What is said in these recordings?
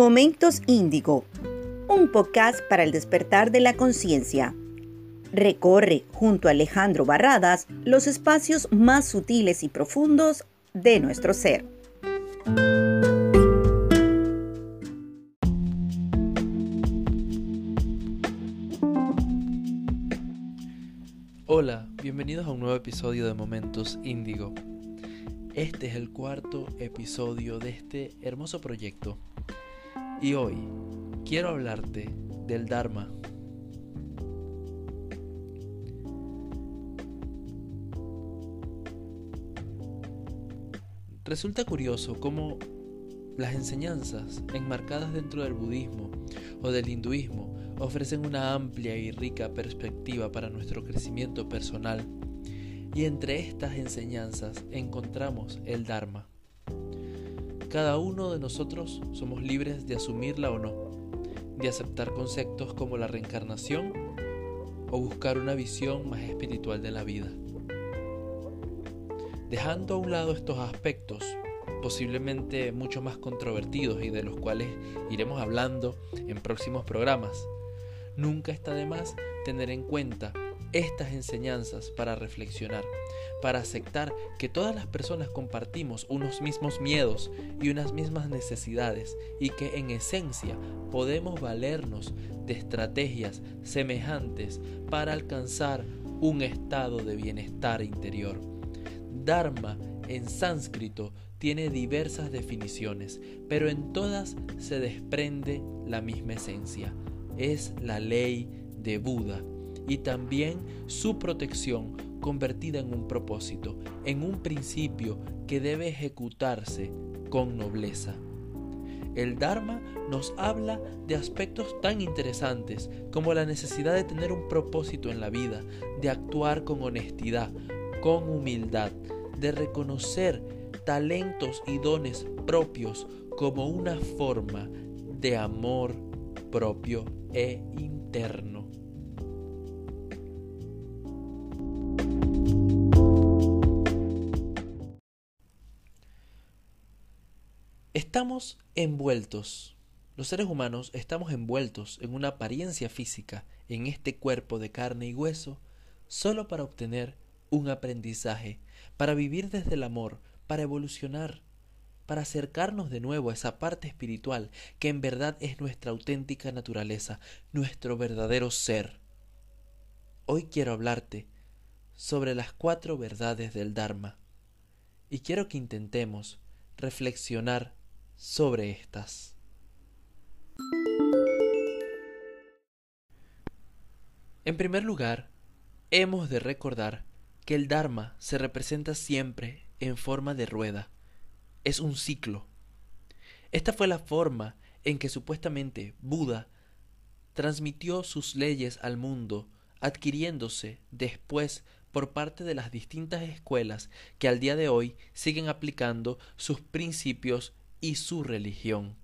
Momentos Índigo, un podcast para el despertar de la conciencia. Recorre junto a Alejandro Barradas los espacios más sutiles y profundos de nuestro ser. Hola, bienvenidos a un nuevo episodio de Momentos Índigo. Este es el cuarto episodio de este hermoso proyecto. Y hoy quiero hablarte del Dharma. Resulta curioso cómo las enseñanzas enmarcadas dentro del budismo o del hinduismo ofrecen una amplia y rica perspectiva para nuestro crecimiento personal y entre estas enseñanzas encontramos el Dharma. Cada uno de nosotros somos libres de asumirla o no, de aceptar conceptos como la reencarnación o buscar una visión más espiritual de la vida. Dejando a un lado estos aspectos, posiblemente mucho más controvertidos y de los cuales iremos hablando en próximos programas, nunca está de más tener en cuenta estas enseñanzas para reflexionar, para aceptar que todas las personas compartimos unos mismos miedos y unas mismas necesidades y que en esencia podemos valernos de estrategias semejantes para alcanzar un estado de bienestar interior. Dharma en sánscrito tiene diversas definiciones, pero en todas se desprende la misma esencia. Es la ley de Buda y también su protección convertida en un propósito, en un principio que debe ejecutarse con nobleza. El Dharma nos habla de aspectos tan interesantes como la necesidad de tener un propósito en la vida, de actuar con honestidad, con humildad, de reconocer talentos y dones propios como una forma de amor propio e interno. Estamos envueltos, los seres humanos estamos envueltos en una apariencia física, en este cuerpo de carne y hueso, solo para obtener un aprendizaje, para vivir desde el amor, para evolucionar, para acercarnos de nuevo a esa parte espiritual que en verdad es nuestra auténtica naturaleza, nuestro verdadero ser. Hoy quiero hablarte sobre las cuatro verdades del Dharma y quiero que intentemos reflexionar sobre estas. En primer lugar, hemos de recordar que el Dharma se representa siempre en forma de rueda. Es un ciclo. Esta fue la forma en que supuestamente Buda transmitió sus leyes al mundo, adquiriéndose después por parte de las distintas escuelas que al día de hoy siguen aplicando sus principios y su religión.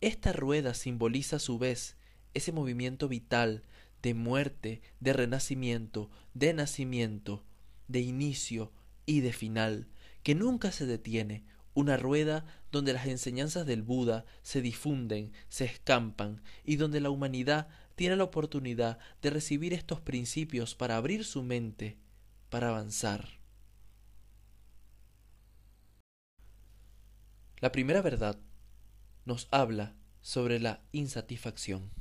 Esta rueda simboliza a su vez ese movimiento vital de muerte, de renacimiento, de nacimiento, de inicio y de final, que nunca se detiene, una rueda donde las enseñanzas del Buda se difunden, se escampan y donde la humanidad tiene la oportunidad de recibir estos principios para abrir su mente, para avanzar. La primera verdad nos habla sobre la insatisfacción.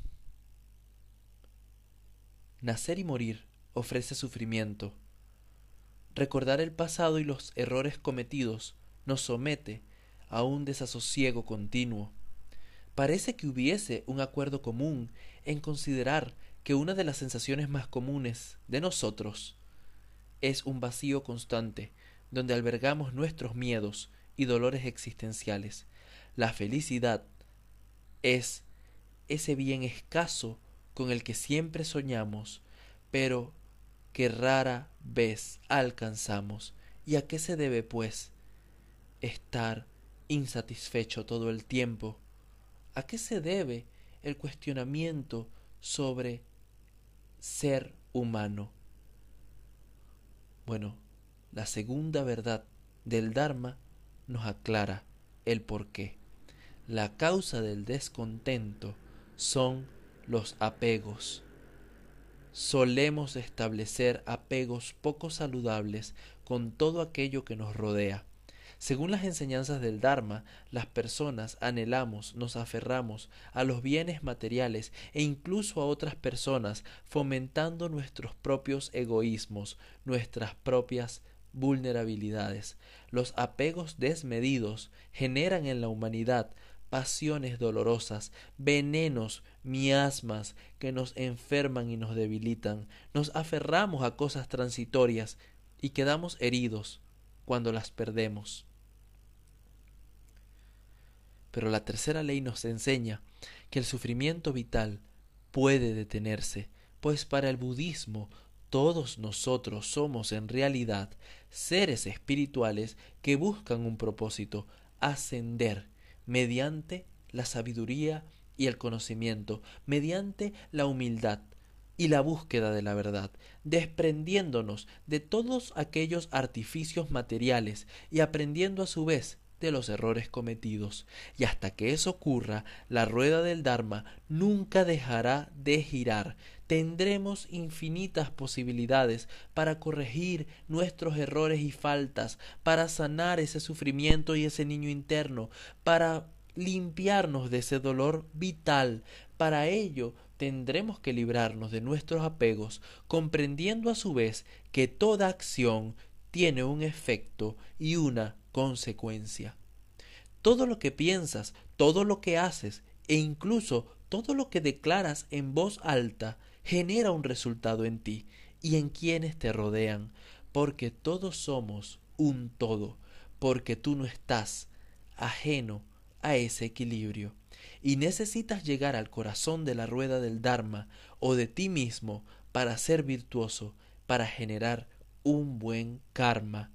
Nacer y morir ofrece sufrimiento. Recordar el pasado y los errores cometidos nos somete a un desasosiego continuo. Parece que hubiese un acuerdo común en considerar que una de las sensaciones más comunes de nosotros es un vacío constante donde albergamos nuestros miedos y dolores existenciales. La felicidad es ese bien escaso con el que siempre soñamos, pero que rara vez alcanzamos. ¿Y a qué se debe, pues, estar insatisfecho todo el tiempo? ¿A qué se debe el cuestionamiento sobre ser humano? Bueno, la segunda verdad del Dharma nos aclara el por qué. La causa del descontento son los apegos. Solemos establecer apegos poco saludables con todo aquello que nos rodea. Según las enseñanzas del Dharma, las personas anhelamos, nos aferramos a los bienes materiales e incluso a otras personas, fomentando nuestros propios egoísmos, nuestras propias vulnerabilidades. Los apegos desmedidos generan en la humanidad pasiones dolorosas, venenos, miasmas que nos enferman y nos debilitan. Nos aferramos a cosas transitorias y quedamos heridos cuando las perdemos. Pero la tercera ley nos enseña que el sufrimiento vital puede detenerse, pues para el budismo todos nosotros somos en realidad seres espirituales que buscan un propósito, ascender mediante la sabiduría y el conocimiento, mediante la humildad y la búsqueda de la verdad, desprendiéndonos de todos aquellos artificios materiales y aprendiendo a su vez de los errores cometidos. Y hasta que eso ocurra, la rueda del Dharma nunca dejará de girar. Tendremos infinitas posibilidades para corregir nuestros errores y faltas, para sanar ese sufrimiento y ese niño interno, para limpiarnos de ese dolor vital. Para ello tendremos que librarnos de nuestros apegos, comprendiendo a su vez que toda acción tiene un efecto y una consecuencia. Todo lo que piensas, todo lo que haces e incluso todo lo que declaras en voz alta genera un resultado en ti y en quienes te rodean, porque todos somos un todo, porque tú no estás ajeno a ese equilibrio. Y necesitas llegar al corazón de la rueda del Dharma o de ti mismo para ser virtuoso, para generar un buen karma.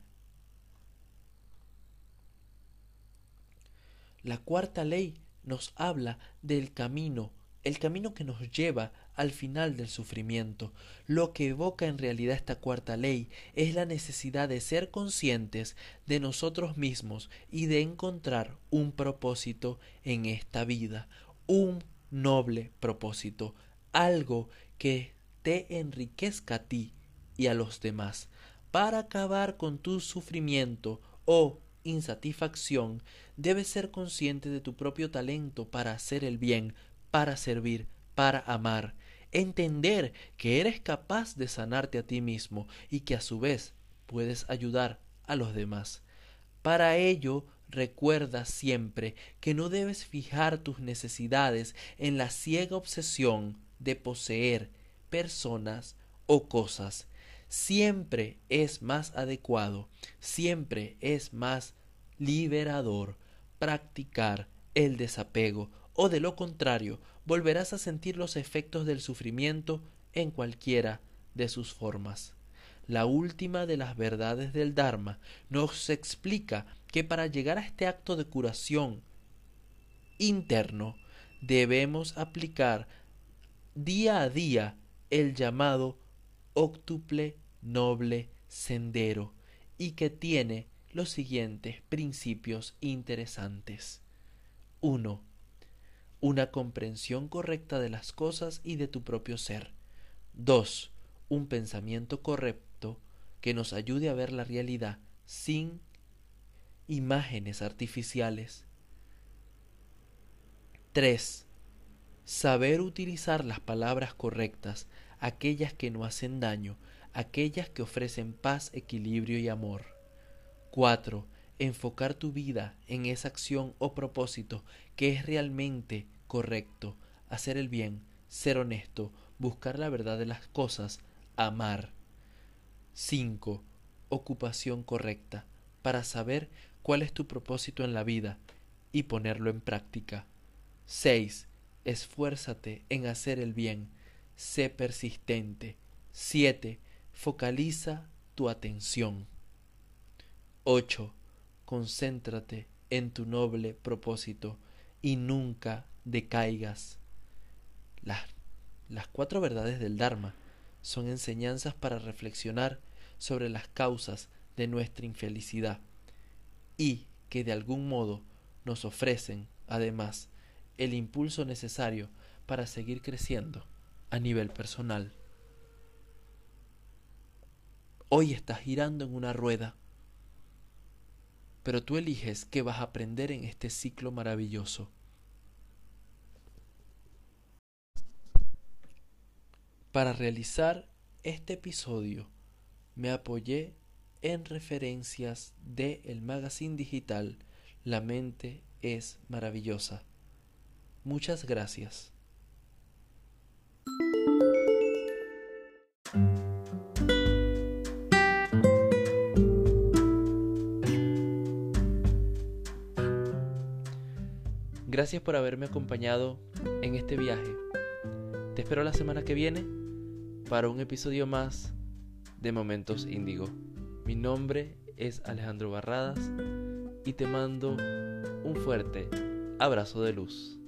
La cuarta ley nos habla del camino, el camino que nos lleva al final del sufrimiento. Lo que evoca en realidad esta cuarta ley es la necesidad de ser conscientes de nosotros mismos y de encontrar un propósito en esta vida, un noble propósito, algo que te enriquezca a ti y a los demás, para acabar con tu sufrimiento o insatisfacción, debes ser consciente de tu propio talento para hacer el bien, para servir, para amar, entender que eres capaz de sanarte a ti mismo y que a su vez puedes ayudar a los demás. Para ello, recuerda siempre que no debes fijar tus necesidades en la ciega obsesión de poseer personas o cosas. Siempre es más adecuado, siempre es más liberador practicar el desapego o de lo contrario volverás a sentir los efectos del sufrimiento en cualquiera de sus formas. La última de las verdades del Dharma nos explica que para llegar a este acto de curación interno debemos aplicar día a día el llamado octuple noble sendero y que tiene los siguientes principios interesantes. 1. Una comprensión correcta de las cosas y de tu propio ser. 2. Un pensamiento correcto que nos ayude a ver la realidad sin imágenes artificiales. 3. Saber utilizar las palabras correctas, aquellas que no hacen daño, aquellas que ofrecen paz, equilibrio y amor. 4. Enfocar tu vida en esa acción o propósito que es realmente correcto, hacer el bien, ser honesto, buscar la verdad de las cosas, amar. 5. Ocupación correcta, para saber cuál es tu propósito en la vida y ponerlo en práctica. 6. Esfuérzate en hacer el bien, sé persistente. 7. Focaliza tu atención. 8. Concéntrate en tu noble propósito y nunca decaigas. Las, las cuatro verdades del Dharma son enseñanzas para reflexionar sobre las causas de nuestra infelicidad y que de algún modo nos ofrecen además, el impulso necesario para seguir creciendo a nivel personal. Hoy estás girando en una rueda, pero tú eliges qué vas a aprender en este ciclo maravilloso. Para realizar este episodio me apoyé en referencias de el magazine digital La mente es maravillosa. Muchas gracias. Gracias por haberme acompañado en este viaje. Te espero la semana que viene para un episodio más de Momentos Índigo. Mi nombre es Alejandro Barradas y te mando un fuerte abrazo de luz.